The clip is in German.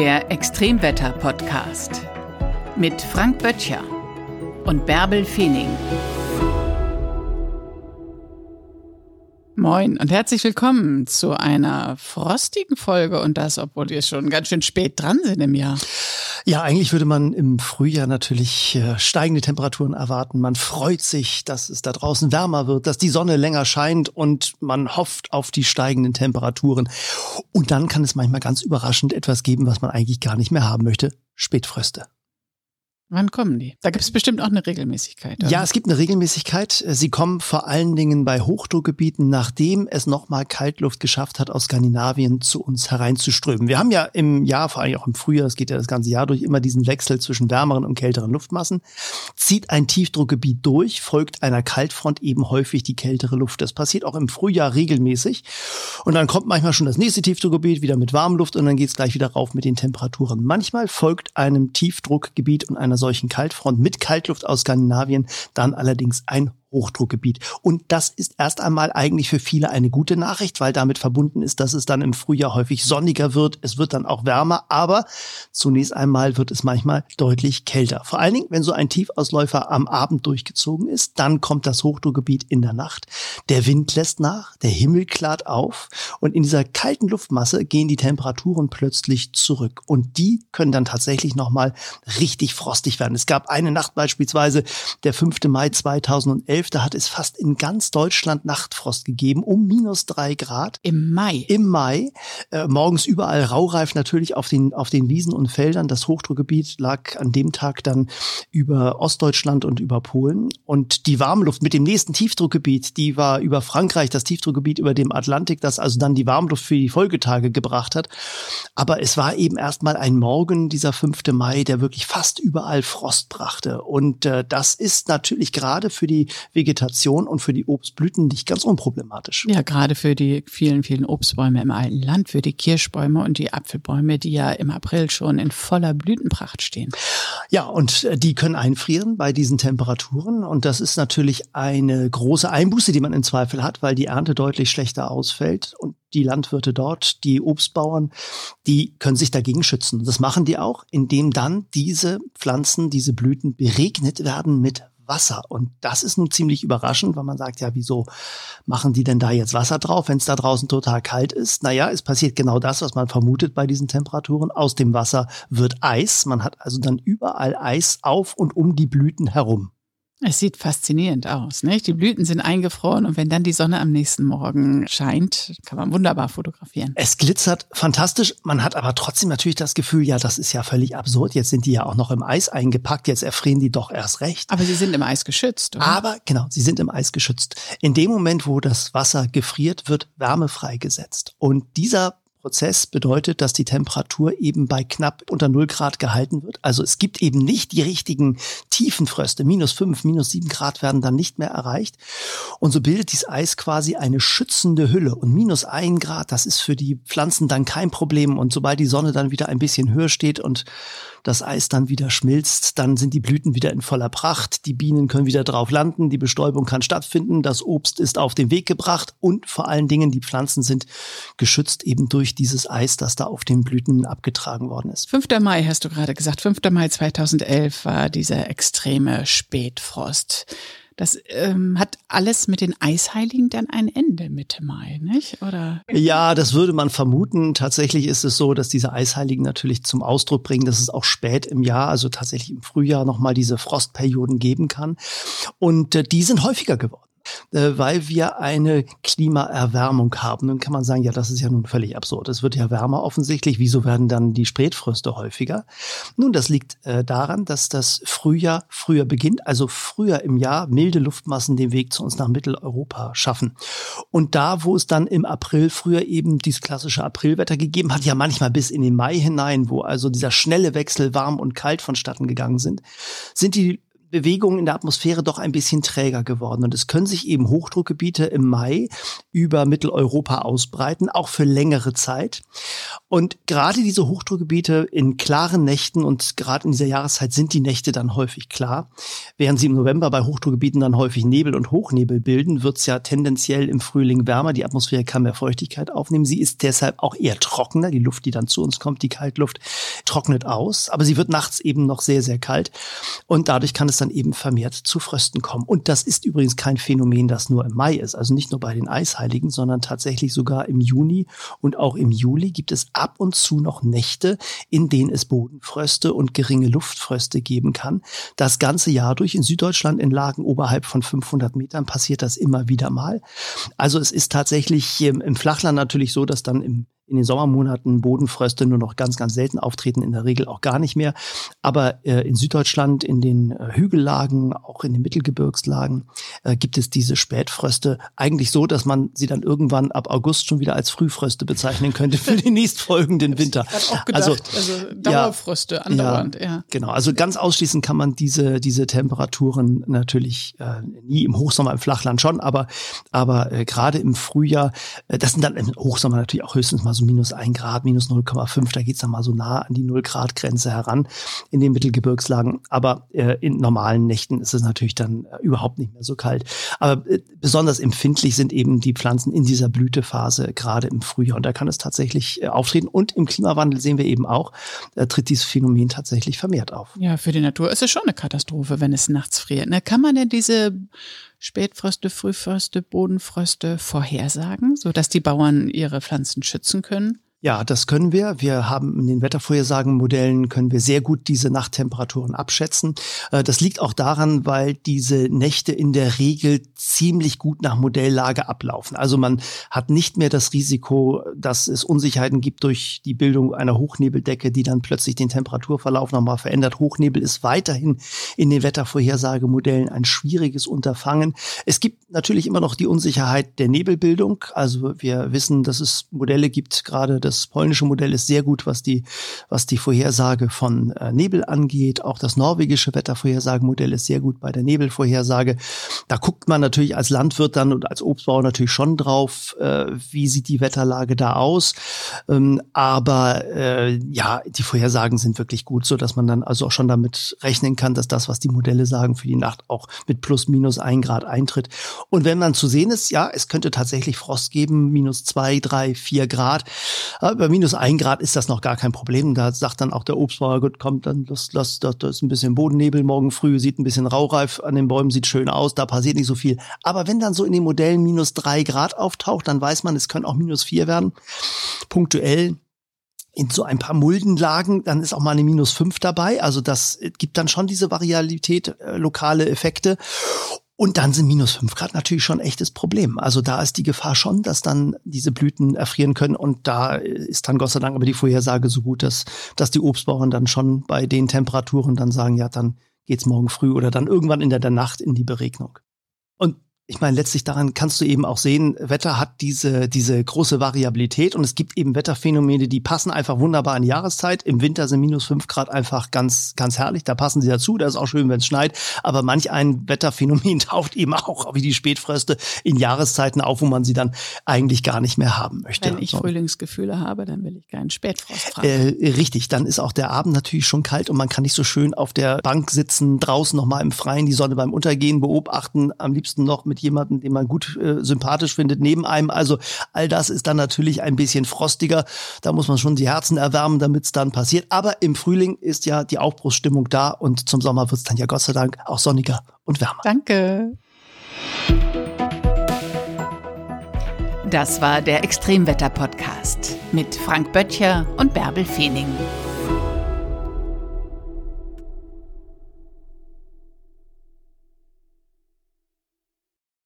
Der Extremwetter-Podcast mit Frank Böttcher und Bärbel Feening. Moin und herzlich willkommen zu einer frostigen Folge und das, obwohl wir schon ganz schön spät dran sind im Jahr. Ja, eigentlich würde man im Frühjahr natürlich äh, steigende Temperaturen erwarten. Man freut sich, dass es da draußen wärmer wird, dass die Sonne länger scheint und man hofft auf die steigenden Temperaturen. Und dann kann es manchmal ganz überraschend etwas geben, was man eigentlich gar nicht mehr haben möchte. Spätfröste. Wann kommen die? Da gibt es bestimmt auch eine Regelmäßigkeit. Oder? Ja, es gibt eine Regelmäßigkeit. Sie kommen vor allen Dingen bei Hochdruckgebieten, nachdem es nochmal Kaltluft geschafft hat, aus Skandinavien zu uns hereinzuströmen. Wir haben ja im Jahr, vor allem auch im Frühjahr, es geht ja das ganze Jahr durch, immer diesen Wechsel zwischen wärmeren und kälteren Luftmassen. Zieht ein Tiefdruckgebiet durch, folgt einer Kaltfront eben häufig die kältere Luft. Das passiert auch im Frühjahr regelmäßig. Und dann kommt manchmal schon das nächste Tiefdruckgebiet wieder mit Warmluft und dann geht es gleich wieder rauf mit den Temperaturen. Manchmal folgt einem Tiefdruckgebiet und einer solchen Kaltfront mit Kaltluft aus Skandinavien dann allerdings ein Hochdruckgebiet. Und das ist erst einmal eigentlich für viele eine gute Nachricht, weil damit verbunden ist, dass es dann im Frühjahr häufig sonniger wird. Es wird dann auch wärmer, aber zunächst einmal wird es manchmal deutlich kälter. Vor allen Dingen, wenn so ein Tiefausläufer am Abend durchgezogen ist, dann kommt das Hochdruckgebiet in der Nacht. Der Wind lässt nach, der Himmel klart auf und in dieser kalten Luftmasse gehen die Temperaturen plötzlich zurück. Und die können dann tatsächlich nochmal richtig frostig werden. Es gab eine Nacht beispielsweise, der 5. Mai 2011, 11. hat es fast in ganz Deutschland Nachtfrost gegeben, um minus drei Grad. Im Mai? Im Mai. Äh, morgens überall raureif natürlich auf den, auf den Wiesen und Feldern. Das Hochdruckgebiet lag an dem Tag dann über Ostdeutschland und über Polen. Und die Warmluft mit dem nächsten Tiefdruckgebiet, die war über Frankreich, das Tiefdruckgebiet über dem Atlantik, das also dann die Warmluft für die Folgetage gebracht hat. Aber es war eben erstmal ein Morgen, dieser 5. Mai, der wirklich fast überall Frost brachte. Und äh, das ist natürlich gerade für die Vegetation und für die Obstblüten nicht ganz unproblematisch. Ja, gerade für die vielen, vielen Obstbäume im alten Land, für die Kirschbäume und die Apfelbäume, die ja im April schon in voller Blütenpracht stehen. Ja, und äh, die können einfrieren bei diesen Temperaturen. Und das ist natürlich eine große Einbuße, die man im Zweifel hat, weil die Ernte deutlich schlechter ausfällt. Und die Landwirte dort, die Obstbauern, die können sich dagegen schützen. Das machen die auch, indem dann diese Pflanzen, diese Blüten beregnet werden mit Wasser. Und das ist nun ziemlich überraschend, weil man sagt, ja, wieso machen die denn da jetzt Wasser drauf, wenn es da draußen total kalt ist? Naja, es passiert genau das, was man vermutet bei diesen Temperaturen. Aus dem Wasser wird Eis. Man hat also dann überall Eis auf und um die Blüten herum. Es sieht faszinierend aus, nicht? Die Blüten sind eingefroren und wenn dann die Sonne am nächsten Morgen scheint, kann man wunderbar fotografieren. Es glitzert fantastisch. Man hat aber trotzdem natürlich das Gefühl, ja, das ist ja völlig absurd. Jetzt sind die ja auch noch im Eis eingepackt. Jetzt erfrieren die doch erst recht. Aber sie sind im Eis geschützt, oder? Aber genau, sie sind im Eis geschützt. In dem Moment, wo das Wasser gefriert, wird Wärme freigesetzt. Und dieser Prozess bedeutet, dass die Temperatur eben bei knapp unter 0 Grad gehalten wird. Also es gibt eben nicht die richtigen Tiefenfröste. Minus 5, minus 7 Grad werden dann nicht mehr erreicht. Und so bildet dieses Eis quasi eine schützende Hülle. Und minus 1 Grad, das ist für die Pflanzen dann kein Problem. Und sobald die Sonne dann wieder ein bisschen höher steht und das Eis dann wieder schmilzt, dann sind die Blüten wieder in voller Pracht, die Bienen können wieder drauf landen, die Bestäubung kann stattfinden, das Obst ist auf den Weg gebracht und vor allen Dingen die Pflanzen sind geschützt eben durch dieses Eis, das da auf den Blüten abgetragen worden ist. 5. Mai hast du gerade gesagt, 5. Mai 2011 war dieser extreme Spätfrost. Das ähm, hat alles mit den Eisheiligen dann ein Ende Mitte Mai, nicht? Oder? Ja, das würde man vermuten. Tatsächlich ist es so, dass diese Eisheiligen natürlich zum Ausdruck bringen, dass es auch spät im Jahr, also tatsächlich im Frühjahr nochmal diese Frostperioden geben kann. Und äh, die sind häufiger geworden. Äh, weil wir eine Klimaerwärmung haben. Nun kann man sagen, ja, das ist ja nun völlig absurd. Es wird ja wärmer offensichtlich. Wieso werden dann die Spätfröste häufiger? Nun, das liegt äh, daran, dass das Frühjahr früher beginnt, also früher im Jahr milde Luftmassen den Weg zu uns nach Mitteleuropa schaffen. Und da, wo es dann im April früher eben dieses klassische Aprilwetter gegeben hat, ja manchmal bis in den Mai hinein, wo also dieser schnelle Wechsel warm und kalt vonstatten gegangen sind, sind die Bewegungen in der Atmosphäre doch ein bisschen träger geworden. Und es können sich eben Hochdruckgebiete im Mai über Mitteleuropa ausbreiten, auch für längere Zeit. Und gerade diese Hochdruckgebiete in klaren Nächten und gerade in dieser Jahreszeit sind die Nächte dann häufig klar. Während sie im November bei Hochdruckgebieten dann häufig Nebel und Hochnebel bilden, wird es ja tendenziell im Frühling wärmer. Die Atmosphäre kann mehr Feuchtigkeit aufnehmen. Sie ist deshalb auch eher trockener. Die Luft, die dann zu uns kommt, die Kaltluft, trocknet aus, aber sie wird nachts eben noch sehr, sehr kalt und dadurch kann es dann eben vermehrt zu Frösten kommen. Und das ist übrigens kein Phänomen, das nur im Mai ist, also nicht nur bei den Eisheiligen, sondern tatsächlich sogar im Juni und auch im Juli gibt es ab und zu noch Nächte, in denen es Bodenfröste und geringe Luftfröste geben kann. Das ganze Jahr durch in Süddeutschland in Lagen oberhalb von 500 Metern passiert das immer wieder mal. Also es ist tatsächlich im Flachland natürlich so, dass dann im in den Sommermonaten Bodenfröste nur noch ganz, ganz selten auftreten, in der Regel auch gar nicht mehr. Aber äh, in Süddeutschland, in den äh, Hügellagen, auch in den Mittelgebirgslagen, äh, gibt es diese Spätfröste eigentlich so, dass man sie dann irgendwann ab August schon wieder als Frühfröste bezeichnen könnte für den nächstfolgenden Winter. Also, also Dauerfröste ja, andauernd, ja, ja. Genau, also ganz ausschließen kann man diese, diese Temperaturen natürlich äh, nie im Hochsommer, im Flachland schon, aber, aber äh, gerade im Frühjahr, äh, das sind dann im Hochsommer natürlich auch höchstens mal so minus ein Grad, minus 0,5, da geht's dann mal so nah an die Null-Grad-Grenze heran in den Mittelgebirgslagen. Aber äh, in normalen Nächten ist es natürlich dann äh, überhaupt nicht mehr so kalt. Aber äh, besonders empfindlich sind eben die Pflanzen in dieser Blütephase, gerade im Frühjahr. Und da kann es tatsächlich äh, auftreten. Und im Klimawandel sehen wir eben auch, äh, tritt dieses Phänomen tatsächlich vermehrt auf. Ja, für die Natur ist es schon eine Katastrophe, wenn es nachts friert. Ne? Kann man denn diese Spätfröste, Frühfröste, Bodenfröste vorhersagen, sodass die Bauern ihre Pflanzen schützen können? Ja, das können wir. Wir haben in den Wettervorhersagenmodellen können wir sehr gut diese Nachttemperaturen abschätzen. Äh, das liegt auch daran, weil diese Nächte in der Regel ziemlich gut nach Modelllage ablaufen. Also man hat nicht mehr das Risiko, dass es Unsicherheiten gibt durch die Bildung einer Hochnebeldecke, die dann plötzlich den Temperaturverlauf nochmal verändert. Hochnebel ist weiterhin in den Wettervorhersagemodellen ein schwieriges Unterfangen. Es gibt natürlich immer noch die Unsicherheit der Nebelbildung. Also wir wissen, dass es Modelle gibt, gerade das polnische Modell ist sehr gut, was die, was die Vorhersage von äh, Nebel angeht. Auch das norwegische Wettervorhersagemodell ist sehr gut bei der Nebelvorhersage. Da guckt man natürlich als Landwirt dann und als Obstbauer natürlich schon drauf, äh, wie sieht die Wetterlage da aus. Ähm, aber äh, ja, die Vorhersagen sind wirklich gut, so dass man dann also auch schon damit rechnen kann, dass das, was die Modelle sagen, für die Nacht auch mit plus minus ein Grad eintritt. Und wenn man zu sehen ist, ja, es könnte tatsächlich Frost geben, minus zwei, drei, vier Grad, aber bei minus ein Grad ist das noch gar kein Problem. Da sagt dann auch der Obstbauer, gut, kommt, dann lass, lass, da ist ein bisschen Bodennebel morgen früh, sieht ein bisschen raureif an den Bäumen, sieht schön aus, da passiert nicht so viel. Aber wenn dann so in den Modellen minus drei Grad auftaucht, dann weiß man, es können auch minus vier werden. Punktuell in so ein paar Muldenlagen, dann ist auch mal eine minus fünf dabei. Also das gibt dann schon diese Variabilität, äh, lokale Effekte. Und dann sind minus fünf Grad natürlich schon echtes Problem. Also da ist die Gefahr schon, dass dann diese Blüten erfrieren können. Und da ist dann Gott sei Dank aber die Vorhersage so gut, dass, dass die Obstbauern dann schon bei den Temperaturen dann sagen, ja, dann geht's morgen früh oder dann irgendwann in der, der Nacht in die Beregnung. Und ich meine, letztlich daran kannst du eben auch sehen, Wetter hat diese, diese große Variabilität und es gibt eben Wetterphänomene, die passen einfach wunderbar in die Jahreszeit. Im Winter sind minus fünf Grad einfach ganz, ganz herrlich. Da passen sie dazu. Da ist auch schön, wenn es schneit. Aber manch ein Wetterphänomen taucht eben auch wie die Spätfröste in Jahreszeiten auf, wo man sie dann eigentlich gar nicht mehr haben möchte. Wenn ich Frühlingsgefühle habe, dann will ich keinen Spätfrost haben. Äh, richtig. Dann ist auch der Abend natürlich schon kalt und man kann nicht so schön auf der Bank sitzen, draußen nochmal im Freien die Sonne beim Untergehen beobachten. Am liebsten noch mit jemanden, den man gut äh, sympathisch findet, neben einem. Also all das ist dann natürlich ein bisschen frostiger. Da muss man schon die Herzen erwärmen, damit es dann passiert. Aber im Frühling ist ja die Aufbruchsstimmung da und zum Sommer wird es dann ja Gott sei Dank auch sonniger und wärmer. Danke. Das war der Extremwetter-Podcast mit Frank Böttcher und Bärbel Feening.